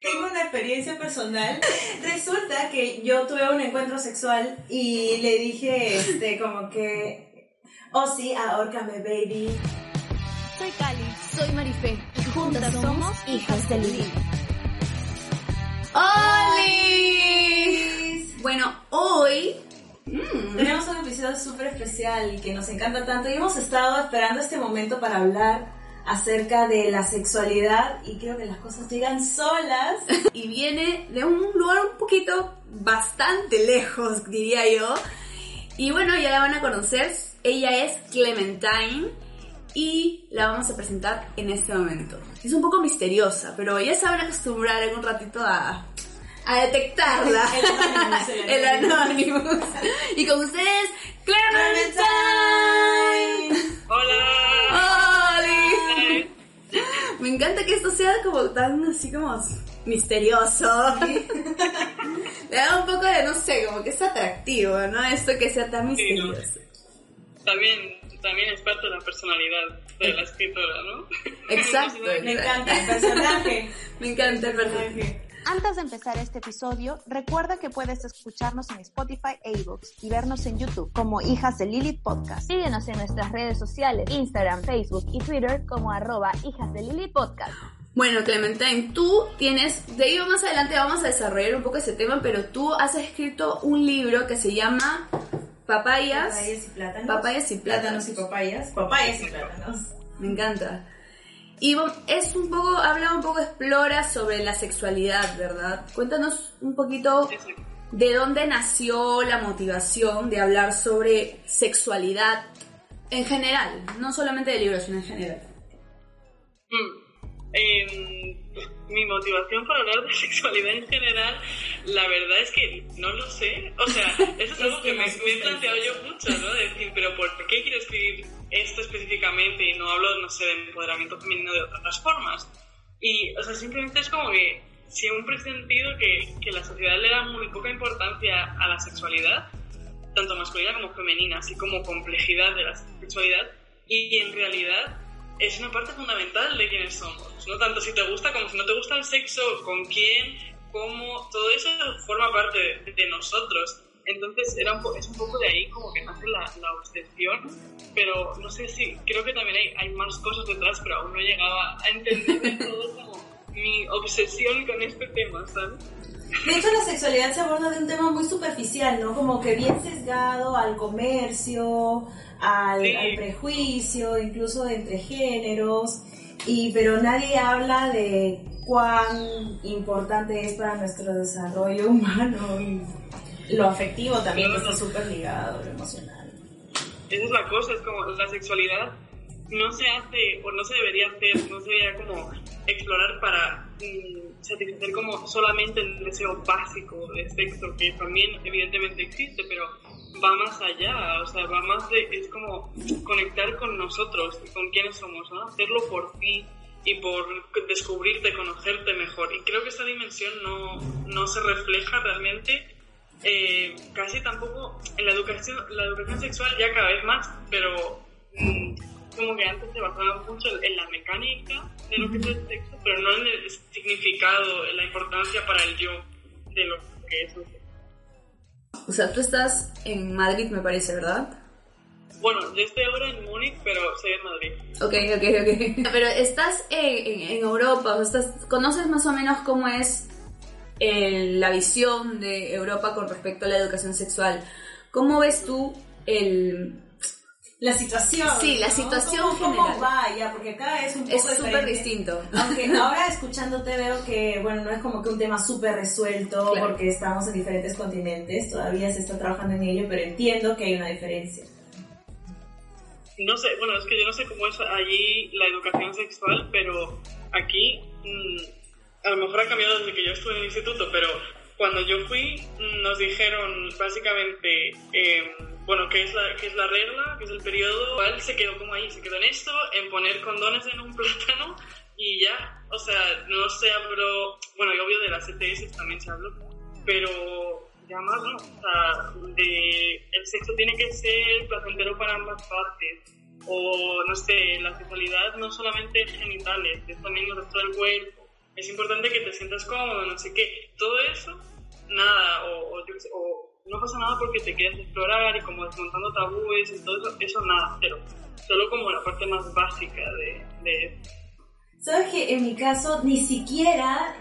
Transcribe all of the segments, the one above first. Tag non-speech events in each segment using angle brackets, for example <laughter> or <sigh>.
Tengo una experiencia personal. Resulta que yo tuve un encuentro sexual y le dije, este, como que, oh sí, ahórcame, baby. Soy Cali. Soy Marife. Y juntas somos hijas de Lili. ¡Hola! Bueno, hoy Tenemos un episodio súper especial que nos encanta tanto y hemos estado esperando este momento para hablar acerca de la sexualidad y creo que las cosas llegan solas. y viene de un lugar un poquito bastante lejos, diría yo. Y bueno, ya la van a conocer. Ella es Clementine y la vamos a presentar en este momento. Es un poco misteriosa, pero ya se van a acostumbrar en un ratito a, a detectarla. <laughs> El Anonymous, el Anonymous. y con ustedes, Clementine. Hola. Me encanta que esto sea como tan así como misterioso. <laughs> Le da un poco de, no sé, como que es atractivo, ¿no? Esto que sea tan Sí, ¿no? misterioso. También, también es parte de la personalidad de la escritora, ¿no? Exacto. Me encanta el personaje. <laughs> Me encanta el personaje. Antes de empezar este episodio, recuerda que puedes escucharnos en Spotify e iVoox y vernos en YouTube como Hijas de Lilith Podcast. Síguenos en nuestras redes sociales, Instagram, Facebook y Twitter como arroba Hijas de Lilith Podcast. Bueno, Clementine, tú tienes, de ello más adelante vamos a desarrollar un poco ese tema, pero tú has escrito un libro que se llama Papayas. Papayas y plátanos. Papayas y plátanos. Plátanos y papayas. Papayas y plátanos. Me encanta. Y es un poco, habla un poco, explora sobre la sexualidad, ¿verdad? Cuéntanos un poquito de dónde nació la motivación de hablar sobre sexualidad en general, no solamente de libros, sino en general. Mm. Em, mi motivación para hablar de <laughs> sexualidad en general, la verdad es que no lo sé. O sea, eso es <laughs> algo que que me, me he planteado yo mucho, ¿no? De decir, pero ¿por qué quiero escribir esto específicamente y no hablo, no sé, de empoderamiento femenino de otras formas? Y, o sea, simplemente es como que siempre he sentido que, que la sociedad le da muy poca importancia a la sexualidad, tanto masculina como femenina, así como complejidad de la sexualidad, y en realidad es una parte fundamental de quiénes somos. No tanto si te gusta como si no te gusta el sexo, con quién, cómo, todo eso forma parte de, de nosotros. Entonces era un po- es un poco de ahí como que nace la, la obsesión, pero no sé si, creo que también hay, hay más cosas detrás, pero aún no llegaba a entender todo como mi obsesión con este tema, ¿sabes? De hecho, la sexualidad se aborda de un tema muy superficial, ¿no? Como que bien sesgado al comercio, al, Sí. al prejuicio, incluso entre géneros, y pero nadie habla de cuán importante es para nuestro desarrollo humano y lo afectivo también que está súper ligado, lo emocional. Esa es la cosa, es como la sexualidad no se hace o no se debería hacer, no se debería como explorar para mm, satisfacer como solamente el deseo básico de sexo, que también evidentemente existe, pero va más allá, o sea, va más de, es como conectar con nosotros con quiénes somos, ¿no? Hacerlo por ti y por descubrirte, conocerte mejor. Y creo que esa dimensión no, no se refleja realmente eh, casi tampoco en la educación, la educación sexual ya cada vez más, pero mm, como que antes se basaba mucho en, la mecánica de lo que es el sexo, pero no en el significado, en la importancia para el yo de lo que es el sexo. O sea, tú estás en Madrid, me parece, ¿verdad? Bueno, yo estoy ahora en Múnich, pero soy en Madrid. Ok, ok, ok. <laughs> Pero estás en, en- en Europa, o sea, estás, ¿conoces más o menos cómo es eh, la visión de Europa con respecto a la educación sexual? ¿Cómo ves tú el... La situación. Sí, la ¿no? situación ¿Cómo, cómo general. va ya? Porque acá es un poco Es súper distinto. Aunque ahora escuchándote veo que, bueno, no es como que un tema súper resuelto Claro. porque estamos en diferentes continentes, todavía se está trabajando en ello, pero entiendo que hay una diferencia. No sé, bueno, es que yo no sé cómo es allí la educación sexual, pero aquí mm, a lo mejor ha cambiado desde que yo estuve en el instituto, pero cuando yo fui nos dijeron básicamente, eh, bueno, qué es, la, qué es la regla, qué es el periodo. Él se quedó como ahí, se quedó en esto, en poner condones en un <laughs> plátano y ya. O sea, no se habló, bueno, y obvio de las ETS también se habló, pero ya más no. O sea, de, el sexo tiene que ser placentero para ambas partes. O, no sé, la sexualidad no solamente genitales, es también el resto del cuerpo. Es importante que te sientas cómodo, no sé qué. Todo eso, nada, o, o, o no pasa nada porque te quieres explorar y como desmontando tabúes y todo eso, eso nada, pero solo como la parte más básica de, de ¿Sabes que en mi caso ni siquiera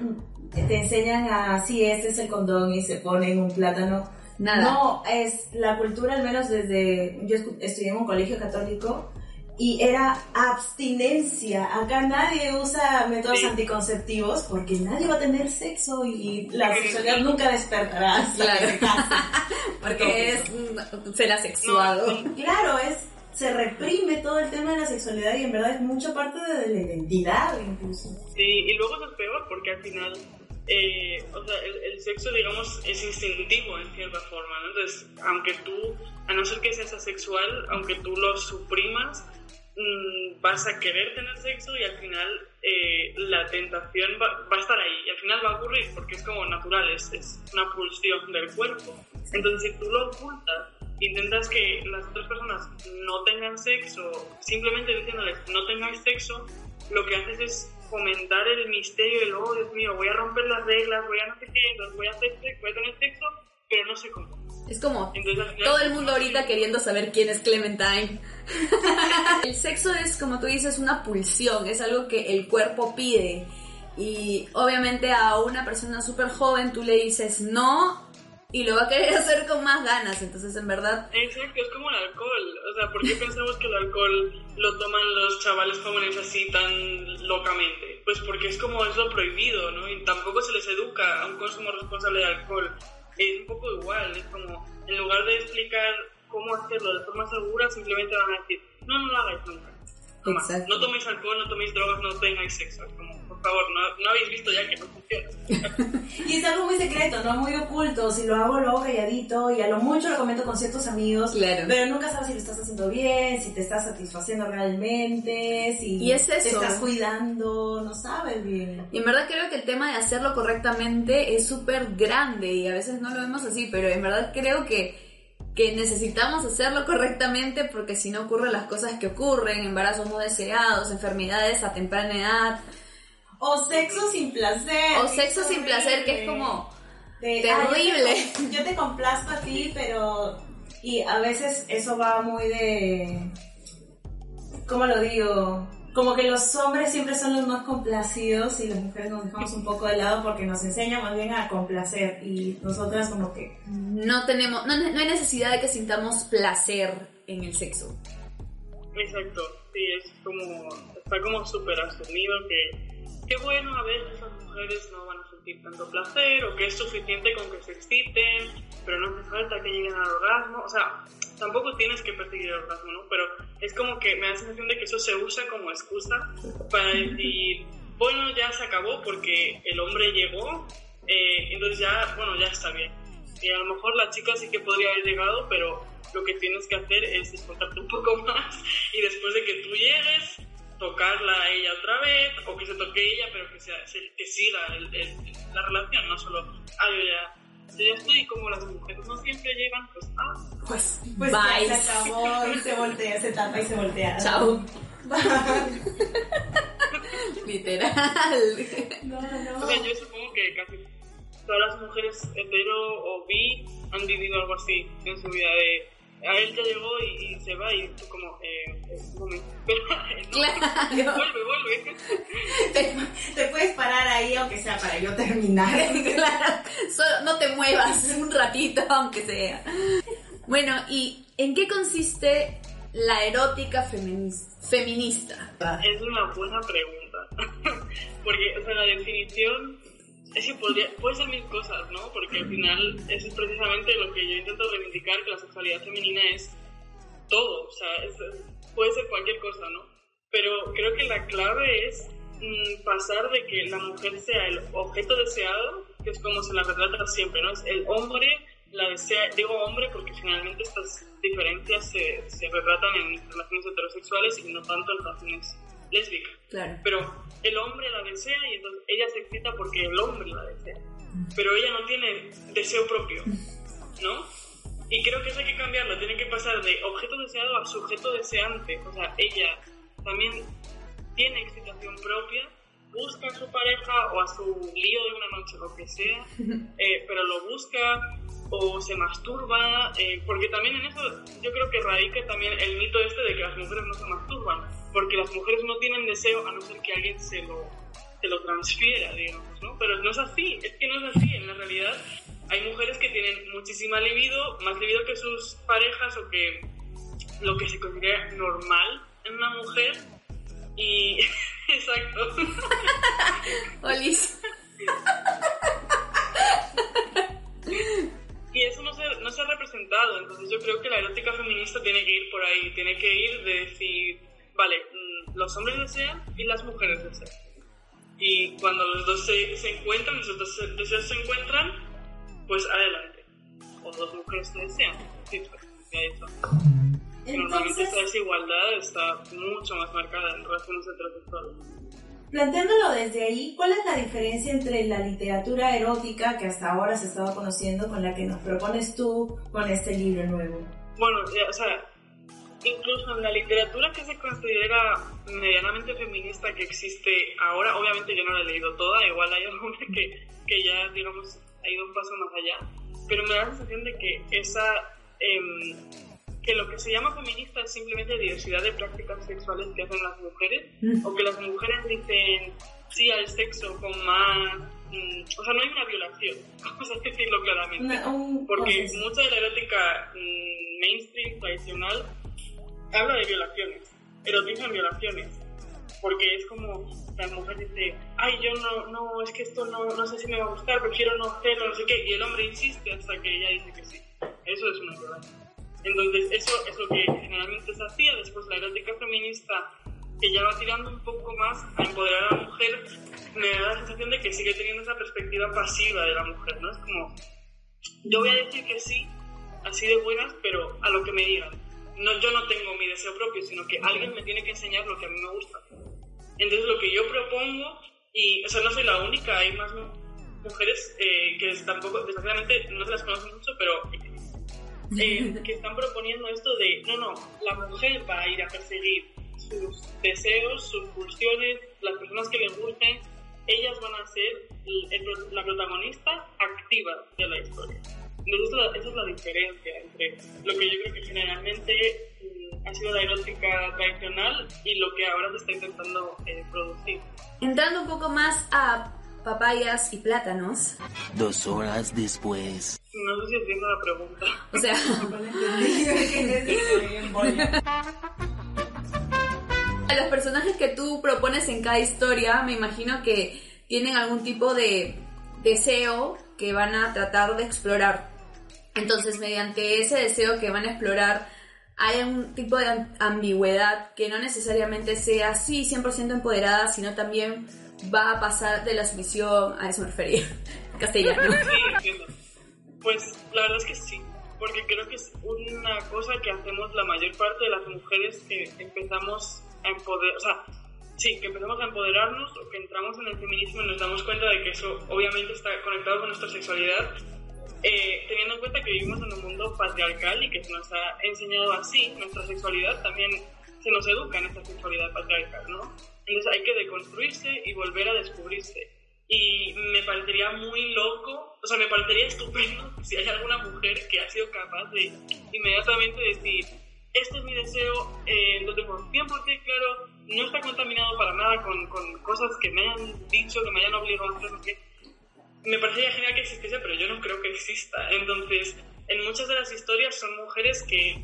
te enseñan a, sí, este es el condón y se pone en un plátano? Nada. No, es la cultura, al menos desde, yo estudié en un colegio católico y era abstinencia. Acá nadie usa métodos Sí. anticonceptivos porque nadie va a tener sexo y la sexualidad nunca despertará <laughs> Claro. <laughs> Porque es mm, ser asexuado. Claro, es se reprime todo el tema de la sexualidad y en verdad es mucha parte de la identidad incluso. Sí, y luego eso es peor porque al final, eh, o sea, el, el sexo, digamos, es instintivo en cierta forma, ¿no? Entonces, aunque tú, a no ser que seas asexual, aunque tú lo suprimas, vas a querer tener sexo y al final eh, la tentación va, va a estar ahí y al final va a ocurrir porque es como natural, es, es una pulsión del cuerpo. Entonces, si tú lo ocultas, intentas que las otras personas no tengan sexo, simplemente diciéndoles no tengáis sexo, lo que haces es fomentar el misterio del, oh Dios mío, voy a romper las reglas, voy a no sé qué, voy a, hacer voy a tener sexo, pero no sé cómo. Es como Entonces, todo el mundo ahorita queriendo saber quién es Clementine. <laughs> el sexo es, como tú dices, una pulsión, es algo que el cuerpo pide. Y obviamente a una persona súper joven tú le dices no y lo va a querer <laughs> hacer con más ganas. Entonces, en verdad, Exacto, es como el alcohol. O sea, ¿por qué pensamos que el alcohol lo toman los chavales jóvenes así tan locamente? Pues porque es como es lo prohibido, ¿no? Y tampoco se les educa a un consumo responsable de alcohol. Es un poco igual, es como, en lugar de explicar cómo hacerlo de forma segura, simplemente van a decir, no, no lo hagáis nunca. Toma, no toméis alcohol, no toméis drogas, no tengáis sexo. Es como, por favor, no, no habéis visto ya que no funciona. <laughs> Y es algo muy secreto, no muy oculto. Si lo hago, lo hago calladito y a lo mucho lo comento con ciertos amigos. Claro. Pero nunca sabes si lo estás haciendo bien, si te estás satisfaciendo realmente, si Y es te eso. estás cuidando, no sabes bien. Y en verdad creo que el tema de hacerlo correctamente es súper grande y a veces no lo vemos así, pero en verdad creo que, que necesitamos hacerlo correctamente porque si no ocurren las cosas que ocurren, embarazos no deseados, enfermedades a temprana edad O sexo sin placer. o sexo sin placer que es como... De, Terrible. "Ah, yo, te, yo te complazco a ti, pero... Y a veces eso va muy de... ¿Cómo lo digo? Como que los hombres siempre son los más complacidos y las mujeres nos dejamos un poco de lado porque nos enseñan más bien a complacer y nosotras como que... No tenemos, no, no hay necesidad de que sintamos placer en el sexo. Exacto, sí, es como, está como súper asumido que, qué bueno, a veces las mujeres no van a sentir tanto placer o que es suficiente con que se exciten, pero no hace falta que lleguen al orgasmo, o sea, tampoco tienes que perseguir el orgasmo, ¿no? Pero es como que me da la sensación de que eso se usa como excusa para decir, bueno, ya se acabó porque el hombre llegó, eh, entonces ya, bueno, ya está bien. Y a lo mejor la chica sí que podría haber llegado, pero lo que tienes que hacer es esforzarte un poco <laughs> más y después de que tú llegues, tocarla a ella otra vez, o que se toque ella, pero que, sea, se- que siga el- el- la relación, no solo, ah, yo ya, estoy, y como las mujeres no siempre llegan, pues, ah, Pues, Pues bye. ya se acabó y se voltea, se tapa y se voltea. Chao. <laughs> Literal. No, no. O sea, yo supongo que casi todas las mujeres hetero o bi han vivido algo así en su vida de a él ya llegó y, y se va y tú como eh, un momento <laughs> pero eh, no, Claro. <laughs> vuelve vuelve Te, te puedes parar ahí aunque sea para yo terminar. <laughs> claro, solo no te muevas un ratito, aunque sea. Bueno, ¿y en qué consiste la erótica feminis- feminista? es una buena pregunta porque o sea la definición es que podría, puede ser mil cosas no porque al final eso es precisamente lo que yo intento reivindicar que la sexualidad femenina es todo, o sea, es- puede ser cualquier cosa, ¿no? Pero creo que la clave es mm, pasar de que la mujer sea el objeto deseado, que es como se la retrata siempre, ¿no? Es el hombre la desea, digo hombre porque generalmente estas diferencias se, se retratan en relaciones heterosexuales y no tanto en relaciones lésbicas. Claro. Pero el hombre la desea y entonces ella se excita porque el hombre la desea. Pero ella no tiene deseo propio, ¿no? Y creo que eso hay que cambiarlo, tiene que pasar de objeto deseado a sujeto deseante. O sea, ella también tiene excitación propia, busca a su pareja o a su lío de una noche, lo que sea, <laughs> eh, pero lo busca o se masturba, eh, porque también en eso yo creo que radica también el mito este de que las mujeres no se masturban, porque las mujeres no tienen deseo a no ser que alguien se lo, se lo transfiera, digamos, ¿no? Pero no es así, es que no es así, en la realidad hay mujeres que tienen muchísima libido, más libido que sus parejas o que lo que se considera normal en una mujer y... <laughs> Exacto. Olis. <laughs> Y eso no se, no se ha representado, entonces yo creo que la erótica feminista tiene que ir por ahí, tiene que ir de decir, vale, mm, los hombres desean y las mujeres desean. Y cuando los dos se, se encuentran, los dos deseos se encuentran, pues adelante. O dos mujeres se desean. Sí, pues, dicho. Normalmente esta desigualdad está mucho más marcada en relaciones heterosexuales. Planteándolo desde ahí, ¿cuál es la diferencia entre la literatura erótica que hasta ahora se estaba conociendo con la que nos propones tú con este libro nuevo? Bueno, o sea, incluso en la literatura que se considera medianamente feminista que existe ahora, obviamente yo no la he leído toda, igual hay <laughs> alguna que, que ya, digamos, ha ido un paso más allá, pero me da la sensación de que esa... em, que lo que se llama feminista es simplemente diversidad de prácticas sexuales que hacen las mujeres, o que las mujeres dicen sí al sexo con más... mm, o sea, no hay una violación, <laughs> vamos a decirlo claramente. Un- Porque mucha de la erótica mm, mainstream, tradicional, habla de violaciones, erotizan violaciones. Porque es como la mujer dice, ay, yo no, no, es que esto no, no sé si me va a gustar, prefiero no hacerlo, no sé qué, y el hombre insiste hasta que ella dice que sí. Eso es una violación. Entonces, eso es lo que generalmente se hacía. Después, la erótica feminista, que ya va tirando un poco más a empoderar a la mujer, me da la sensación de que sigue teniendo esa perspectiva pasiva de la mujer, ¿no? Es como, yo voy a decir que sí, así de buenas, pero a lo que me digan. No, yo no tengo mi deseo propio, sino que alguien me tiene que enseñar lo que a mí me gusta. Entonces, lo que yo propongo, y, o sea, no soy la única, hay más mu- mujeres eh, que tampoco, desgraciadamente, no se las conocen mucho, pero eh, <laughs> que están proponiendo esto de, no, no, la mujer va a ir a perseguir sus deseos, sus pulsiones, las personas que le gusten, ellas van a ser la protagonista activa de la historia. Entonces, esa es la diferencia entre lo que yo creo que generalmente mm, ha sido la erótica tradicional y lo que ahora se está intentando eh, producir. Entrando un poco más a papayas y plátanos. Dos horas después. No sé si entiendo la pregunta. O sea, <laughs> <laughs> a los personajes que tú propones en cada historia, me imagino que tienen algún tipo de deseo que van a tratar de explorar. Entonces, mediante ese deseo que van a explorar, hay un tipo de am- ambigüedad que no necesariamente sea así 100% empoderada, sino también va a pasar de la sumisión a eso me refería. <laughs> Castellano. Sí. Pues la verdad es que sí, porque creo que es una cosa que hacemos la mayor parte de las mujeres que empezamos a empoderar, o sea, sí, que empezamos a empoderarnos o que entramos en el feminismo y nos damos cuenta de que eso obviamente está conectado con nuestra sexualidad, eh, teniendo en cuenta que vivimos en un mundo patriarcal y que se nos ha enseñado así nuestra sexualidad, también se nos educa en esta sexualidad patriarcal, ¿no? Entonces hay que deconstruirse y volver a descubrirse. Y me parecería muy loco, o sea, me parecería estupendo <laughs> si hay alguna mujer que ha sido capaz de inmediatamente decir, este es mi deseo, eh, lo tengo 100% claro, no está contaminado para nada con, con cosas que me hayan dicho, que me hayan obligado a hacer. Me parecería genial que existiese, pero yo no creo que exista. Entonces, en muchas de las historias son mujeres que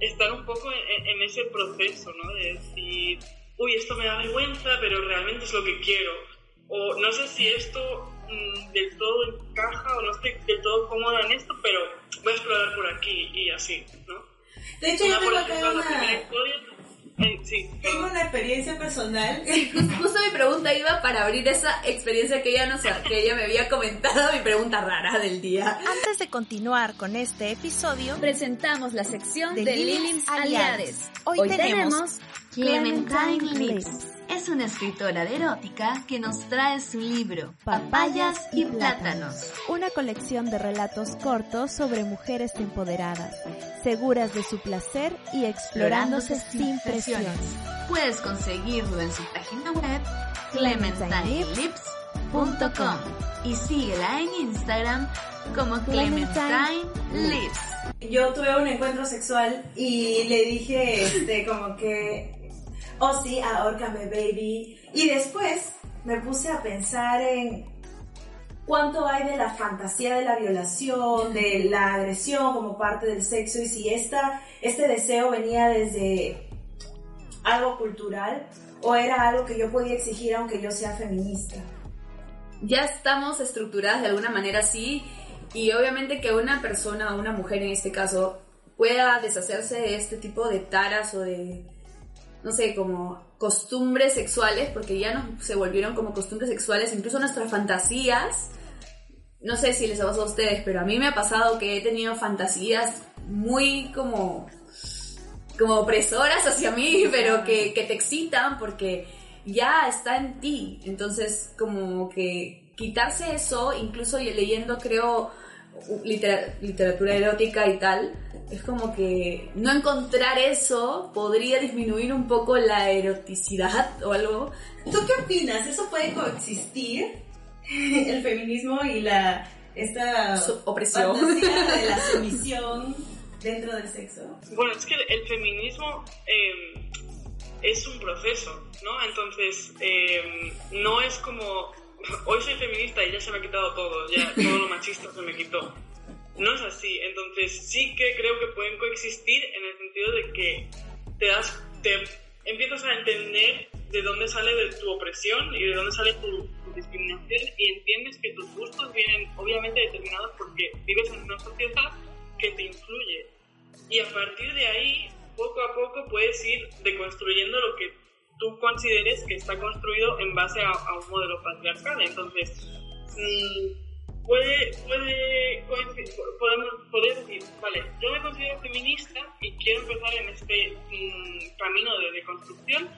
están un poco en, en ese proceso, ¿no? De decir, uy, esto me da vergüenza, pero realmente es lo que quiero. O no sé si esto mm, del todo encaja o no estoy del todo cómoda en esto, pero voy a explorar por aquí y así, ¿no? De hecho, yo Una, por tengo acá una... sí. Tengo una experiencia personal. <laughs> Justo mi pregunta iba para abrir esa experiencia que ella, nos, que ella me había comentado, mi pregunta rara del día. Antes de continuar con este episodio, presentamos la sección de, de Lilims Aliades. Hoy, tenemos Clementine Lips. Es una escritora de erótica que nos trae su libro Papayas y Plátanos. Una colección de relatos cortos sobre mujeres empoderadas, seguras de su placer y explorándose sin presiones. Puedes conseguirlo en su página web clementinelips.com y síguela en Instagram como Clementine Lips. Yo tuve un encuentro sexual y le dije este como que oh sí, ahórcame baby. Y después me puse a pensar en cuánto hay de la fantasía de la violación, de la agresión como parte del sexo y si esta, este deseo venía desde algo cultural o era algo que yo podía exigir aunque yo sea feminista. Ya estamos estructuradas de alguna manera así y obviamente que una persona, una mujer en este caso, pueda deshacerse de este tipo de taras o de no sé, como costumbres sexuales, porque ya no se volvieron como costumbres sexuales, incluso nuestras fantasías. No sé si les ha pasado a ustedes, pero a mí me ha pasado que he tenido fantasías muy como, como opresoras hacia mí, <laughs> pero que, que te excitan porque ya está en ti. Entonces, como que quitarse eso, incluso leyendo, creo, literatura erótica y tal, es como que no encontrar eso podría disminuir un poco la eroticidad o algo. ¿Tú qué opinas? ¿Eso puede coexistir? <laughs> El feminismo y la esta opresión de la <laughs> sumisión dentro del sexo. Bueno, es que el feminismo eh, es un proceso, ¿no? Entonces, eh, no es como hoy soy feminista y ya se me ha quitado todo, ya todo lo machista se me quitó. No es así, entonces sí que creo que pueden coexistir en el sentido de que te das, te empiezas a entender de dónde sale de tu opresión y de dónde sale tu, discriminación y entiendes que tus gustos vienen obviamente determinados porque vives en una sociedad que te influye. Y a partir de ahí, poco a poco puedes ir deconstruyendo lo que tú consideres que está construido en base a, un modelo patriarcal. Entonces, mm, puede, puede, podemos, decir, vale, yo me considero feminista y quiero empezar en este mm, camino de deconstrucción,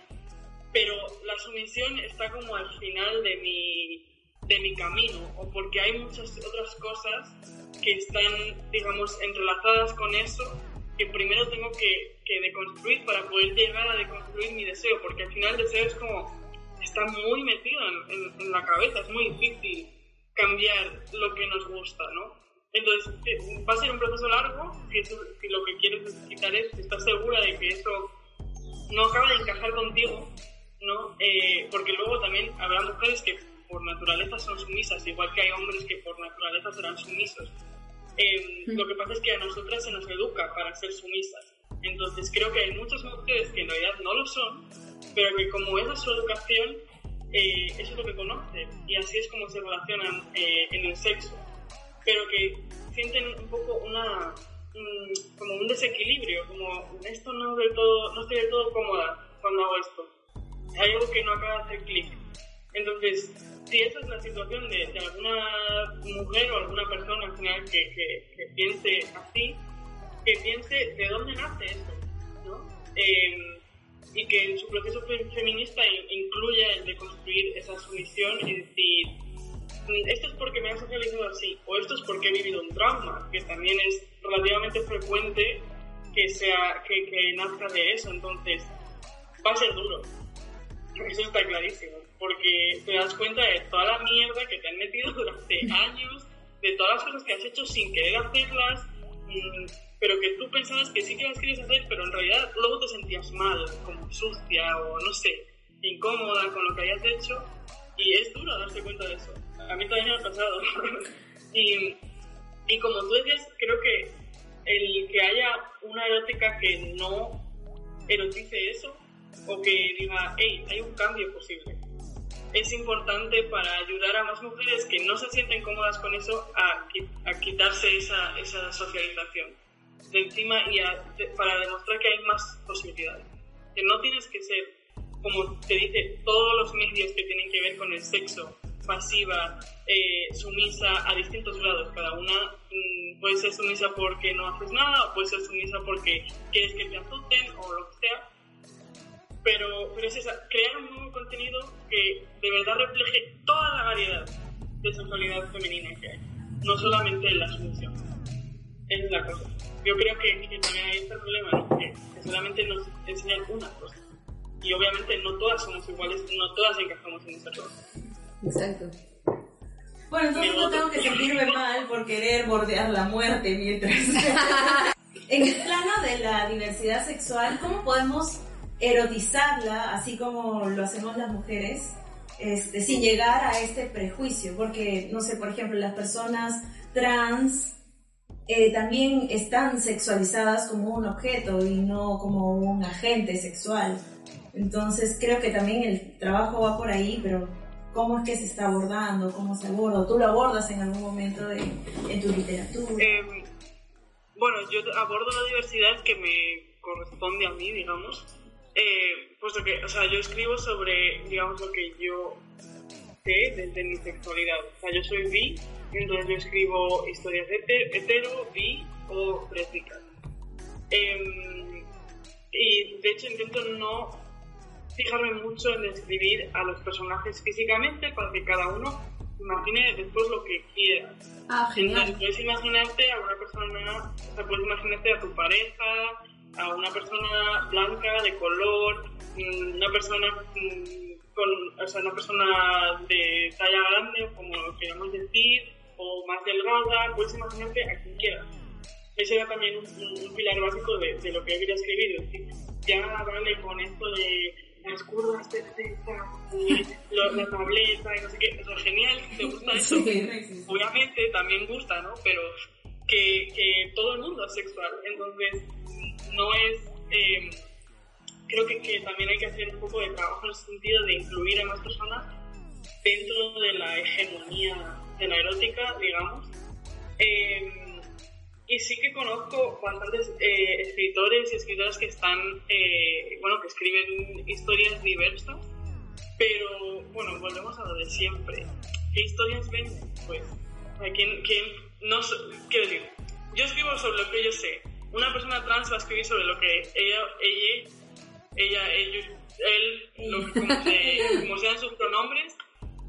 pero la sumisión está como al final de mi, de mi camino, o porque hay muchas otras cosas que están, digamos, entrelazadas con eso que primero tengo que, que deconstruir para poder llegar a deconstruir mi deseo, porque al final el deseo es como, está muy metido en, en, la cabeza, es muy difícil cambiar lo que nos gusta, ¿no? Entonces, eh, va a ser un proceso largo, si, si lo que quieres necesitar es estar segura de que eso no acaba de encajar contigo, ¿no? Eh, porque luego también habrá mujeres que por naturaleza son sumisas, igual que hay hombres que por naturaleza serán sumisos. Eh, lo que pasa es que a nosotras se nos educa para ser sumisas. Entonces creo que hay muchas mujeres que en realidad no lo son, pero que como esa es su educación, eh, eso es lo que conocen y así es como se relacionan eh, en el sexo. Pero que sienten un poco una, como un desequilibrio, como esto no, del todo, no estoy del todo cómoda cuando hago esto. Hay algo que no acaba de hacer clic. Entonces, si esa es la situación de, alguna mujer o alguna persona al final que, que, piense así, que piense de dónde nace eso, ¿no? Em, y que en su proceso feminista incluya el de construir esa sumisión y decir, esto es porque me ha socializado así, o esto es porque he vivido un trauma, que también es relativamente frecuente que, sea, que, que nazca de eso, entonces va a ser duro, eso está clarísimo porque te das cuenta de toda la mierda que te han metido <laughs> durante años, de todas las cosas que has hecho sin querer hacerlas, mm, pero que tú pensabas que sí que las querías hacer, pero en realidad luego te sentías mal, como sucia o no sé, incómoda con lo que hayas hecho, y es duro darse cuenta de eso. A mí también me ha pasado. <laughs> y, y como tú decías, creo que el que haya una erótica que no erotice eso, o que diga, hey, hay un cambio posible es importante para ayudar a más mujeres que no se sienten cómodas con eso a, a quitarse esa, esa, socialización de encima y para demostrar que hay más posibilidades. Que no tienes que ser, como te dice, todos los medios que tienen que ver con el sexo, pasiva, eh, sumisa a distintos grados. Cada una mm, puede ser sumisa porque no haces nada, o puede ser sumisa porque quieres que te azoten, o lo que sea. Pero, pero es esa, crear un nuevo contenido que de verdad refleje toda la variedad de sexualidad femenina que hay, no solamente la sumisión. Esa es la cosa. Yo creo que, que también está el problema, ¿no? que, que solamente nos enseñan una cosa. Y obviamente no todas somos iguales, no todas encajamos en esa cosa. Exacto. Bueno, entonces no tengo que sentirme mal por querer bordear la muerte mientras... <laughs> en el plano de la diversidad sexual, ¿cómo podemos erotizarla, así como lo hacemos las mujeres, este, sin llegar a este prejuicio? Porque, no sé, por ejemplo, las personas trans eh, también están sexualizadas como un objeto y no como un agente sexual. Entonces creo que también el trabajo va por ahí, pero ¿cómo es que se está abordando? ¿Cómo se aborda? ¿Tú lo abordas en algún momento de, en tu literatura? Eh, bueno, yo abordo la diversidad que me corresponde a mí, digamos, eh, puesto que, o sea, yo escribo sobre, digamos, lo que yo sé desde mi sexualidad. O sea, yo soy bi, entonces yo escribo historias hetero, hetero bi o lésbicas. Eh, y de hecho intento no fijarme mucho en describir a los personajes físicamente para que cada uno imagine después lo que quiera. Ah, Entonces genial. puedes imaginarte a una persona, o sea, puedes imaginarte a tu pareja, a una persona blanca, de color, mm, una persona mm, con, o sea, una persona de talla grande, como queramos decir, o más delgada, puedes imaginarte a quien quieras. Ese era también un, un- un pilar básico de, de lo que yo quería escribir, es decir, ya vale con esto de las curvas perfectas, y lo- la tableta y no sé qué, o sea, genial, te gusta <laughs> eso, obviamente también gusta, ¿no? Pero que, que todo el mundo es sexual, entonces no es... eh, creo que, que también hay que hacer un poco de trabajo en el sentido de incluir a más personas dentro de la hegemonía de la erótica, digamos. Eh, y sí que conozco bastantes eh, escritores y escritoras que están, eh, bueno, que escriben historias diversas, pero bueno, volvemos a lo de siempre. ¿Qué historias venden? Pues, ¿quién, quién no quiero decir, yo escribo sobre lo que yo sé. Una persona trans va a escribir sobre lo que ella, ella, ella, ellos, él, lo que, como, se- <laughs> como sean sus pronombres,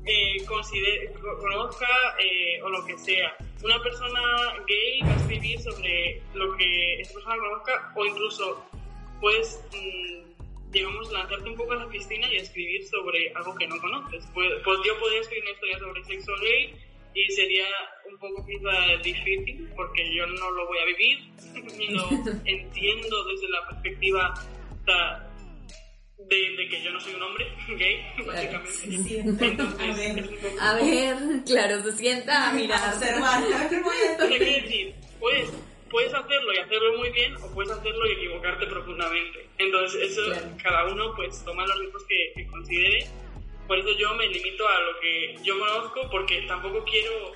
eh, considere- conozca eh, o lo que sea. Una persona gay va a escribir sobre lo que esa persona conozca o incluso puedes, mm, digamos, lanzarte un poco a la piscina y escribir sobre algo que no conoces. Pues, pues yo podría escribir una historia sobre sexo gay y sería un poco quizá difícil porque yo no lo voy a vivir <laughs> ni lo <laughs> entiendo desde la perspectiva de, de que yo no soy un hombre <laughs> gay, básicamente. Entonces, es un poco... A ver, claro, se sienta a mirar. Observar. O sea, quiero decir, puedes, puedes hacerlo y hacerlo muy bien o puedes hacerlo y equivocarte profundamente. Entonces, eso Claro. cada uno pues toma los riesgos que, que considere. Por eso yo me limito a lo que yo conozco porque tampoco quiero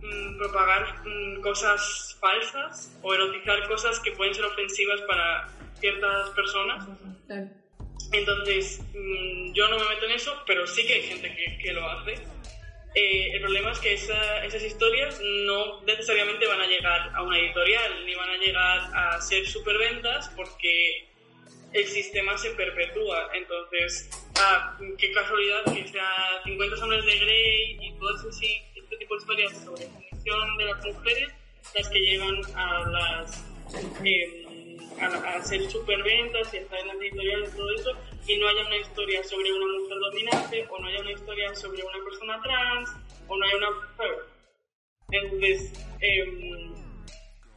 mm, propagar mm, cosas falsas o erotizar cosas que pueden ser ofensivas para ciertas personas. Entonces, mm, yo no me meto en eso, pero sí que hay gente que, que lo hace. Eh, el problema es que esa- esas historias no necesariamente van a llegar a una editorial, ni van a llegar a ser superventas, porque el sistema se perpetúa. Entonces, ah, qué casualidad que sea 50 sombras de Grey y todo ese, sí, este tipo de historias sobre sumisión de las mujeres las que llegan a las eh, a, a hacer superventas y a estar en las editoriales y todo eso y no haya una historia sobre una mujer dominante o no haya una historia sobre una persona trans o no haya una entonces em,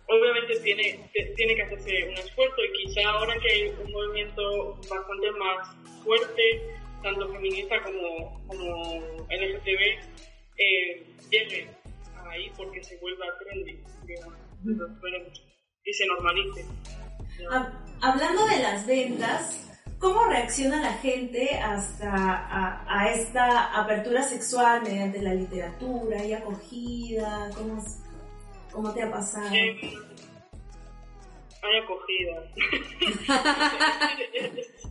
obviamente tiene, tiene que hacerse un esfuerzo y quizá ahora que hay un movimiento bastante más fuerte, tanto feminista como, como LGTB, eh, llegue ahí porque se vuelva trendy, digamos. Y se normalice. Hab- Hablando de las ventas, ¿cómo reacciona la gente hasta a, a esta apertura sexual mediante la literatura y acogida? ¿Cómo, es- cómo te ha pasado? Hay acogida. <laughs>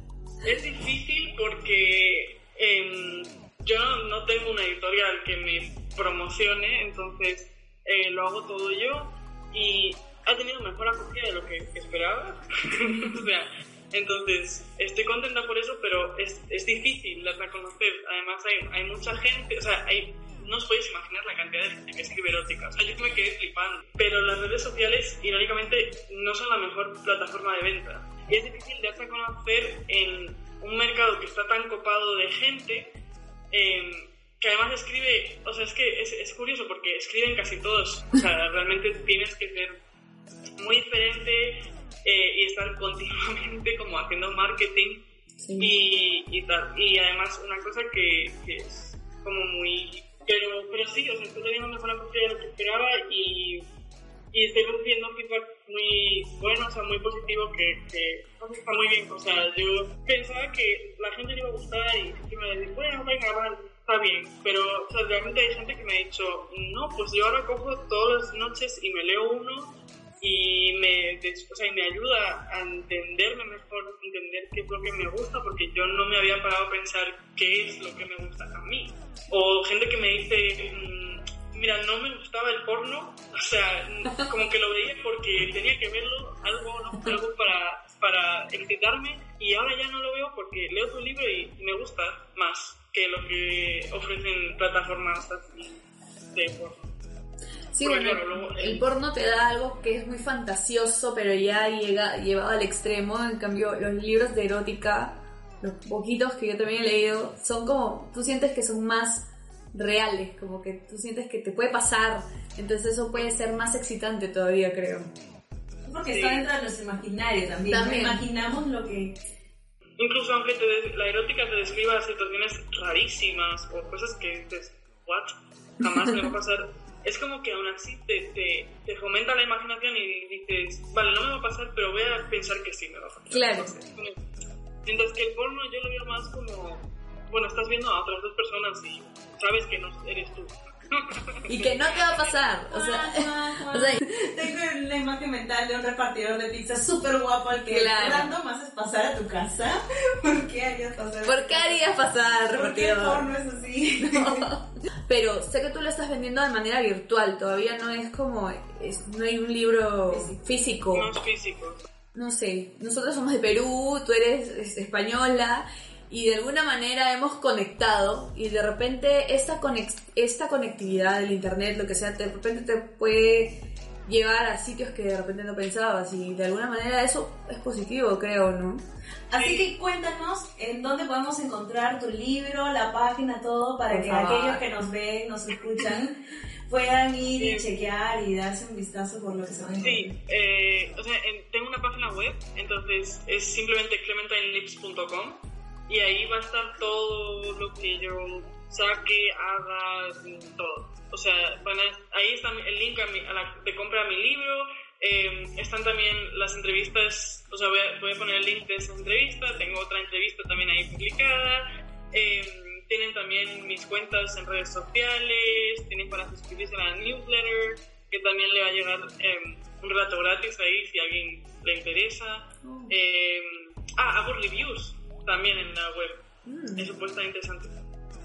Es difícil porque em, yo no, tengo una editorial que me promocione, entonces eh, lo hago todo yo y ha tenido mejor acogida de lo que esperaba. <laughs> o sea, entonces estoy contenta por eso, pero es, es difícil darla a conocer. Además hay, hay mucha gente, o sea, hay no os podéis imaginar la cantidad de gente que escribe erótica. O sea, yo me quedé flipando. Pero las redes sociales, irónicamente, no son la mejor plataforma de venta. Y es difícil de a conocer en un mercado que está tan copado de gente, em, que además escribe, o sea, es que es, es, curioso porque escriben casi todos. O sea, <laughs> realmente tienes que ser muy diferente eh, y estar continuamente como haciendo marketing y, y, tal. Y además una cosa que, que es como muy pero, pero sí, o sea, estoy teniendo mejor acogida de lo que esperaba y, y estoy recibiendo feedback muy bueno, o sea, muy positivo, que, que está muy bien. O sea, yo pensaba que la gente le iba a gustar y que me decía, bueno, venga, vale, está bien. Pero, o sea, realmente hay gente que me ha dicho, no, pues yo ahora cojo todas las noches y me leo uno y me, o sea, y me ayuda a entenderme mejor, entender qué es lo que me gusta, porque yo no me había parado a pensar qué es lo que me gusta a mí. O gente que me dice, mm, mira, no me gustaba el porno, o sea, <laughs> como que lo veía porque tenía que verlo, algo, algo para, para excitarme, y ahora ya no lo veo porque leo tu libro y me gusta más que lo que ofrecen plataformas de porno. Sí, bueno, el porno te da algo que es muy fantasioso, pero ya llega llevado al extremo. En cambio, los libros de erótica, los poquitos que yo también he leído, son como, tú sientes que son más reales, como que tú sientes que te puede pasar. Entonces eso puede ser más excitante todavía, creo. Porque está dentro de nuestro imaginario también. también. Imaginamos lo que... Incluso aunque la erótica te describa situaciones rarísimas o cosas que dices, ¿what? Jamás me va a pasar <laughs> es como que aún así te, te, te, fomenta la imaginación y dices, vale, no me va a pasar, pero voy a pensar que sí me va a pasar. Claro. Mientras que el porno yo lo veo más como, bueno, estás viendo a otras dos personas y sabes que no eres tú. Y que no te va a pasar. O sea, o sea, tengo la imagen mental de un repartidor de pizza súper guapo al que claro. más haces pasar a tu casa. <laughs> ¿Por qué harías pasar? ¿Por qué harías pasar al repartidor? ¿Por qué el porno es así? <laughs> <laughs> Pero sé que tú lo estás vendiendo de manera virtual, todavía no es como, no hay un libro físico. No es físico. No sé, nosotros somos de Perú, tú eres española y de alguna manera hemos conectado y de repente esta, esta conectividad del internet, lo que sea, de repente te puede llevar a sitios que de repente no pensabas y de alguna manera eso es positivo, creo, ¿no? Así que cuéntanos en dónde podemos encontrar tu libro, la página, todo, para que aquellos que nos ven, nos escuchan, <laughs> puedan ir y chequear y darse un vistazo por lo que se van a Sí, eh, o sea, tengo una página web, entonces es simplemente clementinelips.com y ahí va a estar todo lo que yo saque, haga, todo. O sea, ahí está el link a, la, de compra a mi libro, eh, están también las entrevistas, o sea, voy a, poner el link de esa entrevista, tengo otra entrevista también ahí publicada. Eh, tienen también mis cuentas en redes sociales, tienen para suscribirse a la newsletter, que también le va a llegar eh, un relato gratis ahí si a alguien le interesa. Oh. ah, hago reviews también en la web. Mm. Eso puede estar interesante.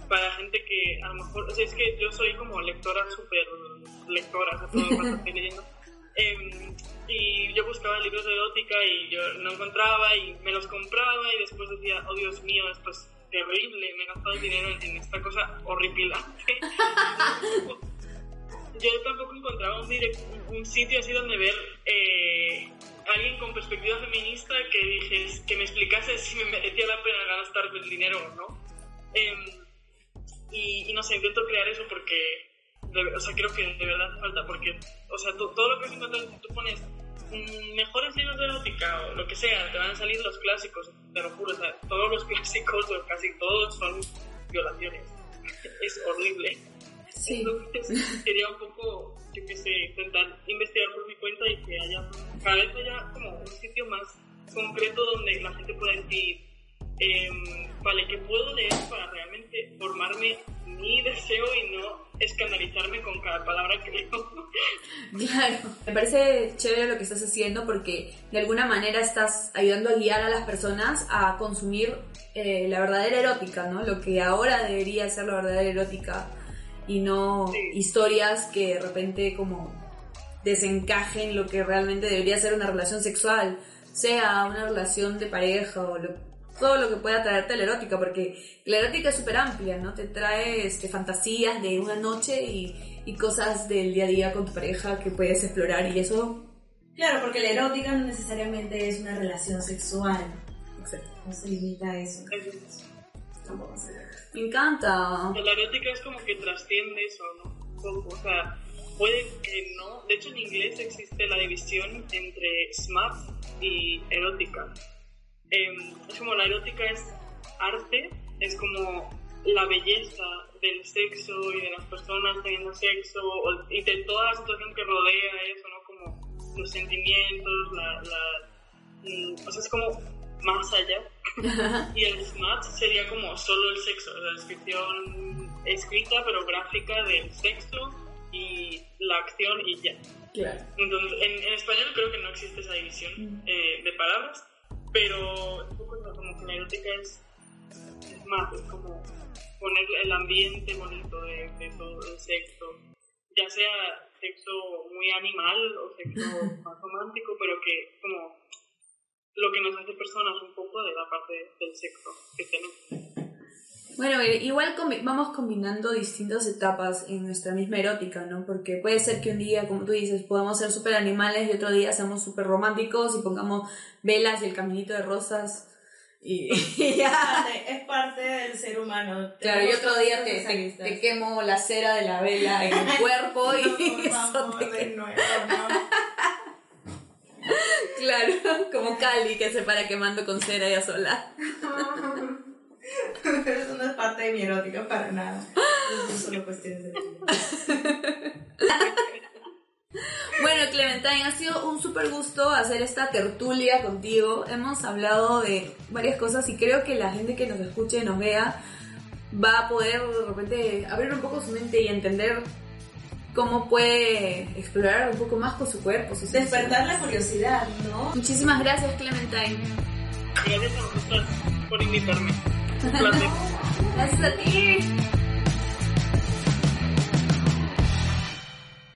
Para gente que a lo mejor, o sea, es que yo soy como lectora, súper lectora, o sea, todo lo que estoy leyendo. <laughs> Em, y yo buscaba libros de erótica y yo no encontraba y me los compraba y después decía, oh Dios mío, esto es terrible, me he gastado dinero en, esta cosa horripilante. <laughs> yo tampoco encontraba un, un, sitio así donde ver eh, alguien con perspectiva feminista que dije, que me explicase si me merecía la pena gastar el dinero o no. Em, y, no sé, intento crear eso porque o sea, creo que de verdad falta, porque, o sea, todo lo que encuentras, tú pones mm, mejores libros de erótica o lo que sea, te van a salir los clásicos, te lo juro, o sea, todos los <laughs> clásicos o casi todos son violaciones. Es horrible. Sí. Entonces, <laughs> quería un poco, yo qué sé, intentar investigar por mi cuenta y que haya, cada vez haya como un sitio más concreto donde la gente pueda decir, em, vale, ¿qué puedo leer para realmente formarme mi deseo y no escandalizarme con cada palabra que leo? <laughs> Claro, me parece chévere lo que estás haciendo porque de alguna manera estás ayudando a guiar a las personas a consumir eh, la verdadera erótica, ¿no? Lo que ahora debería ser la verdadera erótica y no Sí. historias que de repente como desencajen lo que realmente debería ser una relación sexual, sea una relación de pareja o lo- todo lo que pueda traerte la erótica, porque la erótica es súper amplia, ¿no? Te trae este, fantasías de una noche y, y cosas del día a día con tu pareja que puedes explorar y eso... Claro, porque la erótica no necesariamente es una relación sexual. No se limita a eso. Es- Tampoco se Me encanta. La erótica es como que trasciende eso, ¿no? O sea, puede que no. De hecho, en inglés existe la división entre smut y erótica. Em, es como la erótica es arte, es como la belleza del sexo y de las personas teniendo sexo y de toda la situación que rodea eso, ¿no? Como los sentimientos, la, la, mm, o sea, es como más allá. Y el smut sería como solo el sexo, la descripción escrita pero gráfica del sexo y la acción y ya. Claro. Entonces, en, en español creo que no existe esa división eh, de palabras, pero un poco eso, como que la erótica es, es más, es como poner el ambiente bonito de, de todo el sexo, ya sea sexo muy animal o sexo <laughs> más romántico, pero que como lo que nos hace personas un poco de la parte del sexo que tenemos. Bueno, igual combi- vamos combinando distintas etapas en nuestra misma erótica, ¿no? Porque puede ser que un día, como tú dices, podamos ser súper animales y otro día seamos súper románticos y pongamos velas y el caminito de rosas y, <laughs> y ya. parte, es parte del ser humano. Claro, y otro día te, te, te quemo la cera de la vela en el <laughs> cuerpo y No, por <laughs> eso favor, te- de nuevo, no. Claro, <laughs> como Cali que se para quemando con cera ella sola. <laughs> Eso no es parte de mi erótica para nada. Son solo cuestiones de <laughs> Bueno, Clementine, ha sido un súper gusto hacer esta tertulia contigo. Hemos hablado de varias cosas y creo que la gente que nos escuche y nos vea va a poder de repente abrir un poco su mente y entender cómo puede explorar un poco más con su cuerpo, su Despertar la curiosidad, ¿no? Muchísimas gracias, Clementine. Gracias a vosotras por invitarme. Un <laughs> placer. Gracias a ti.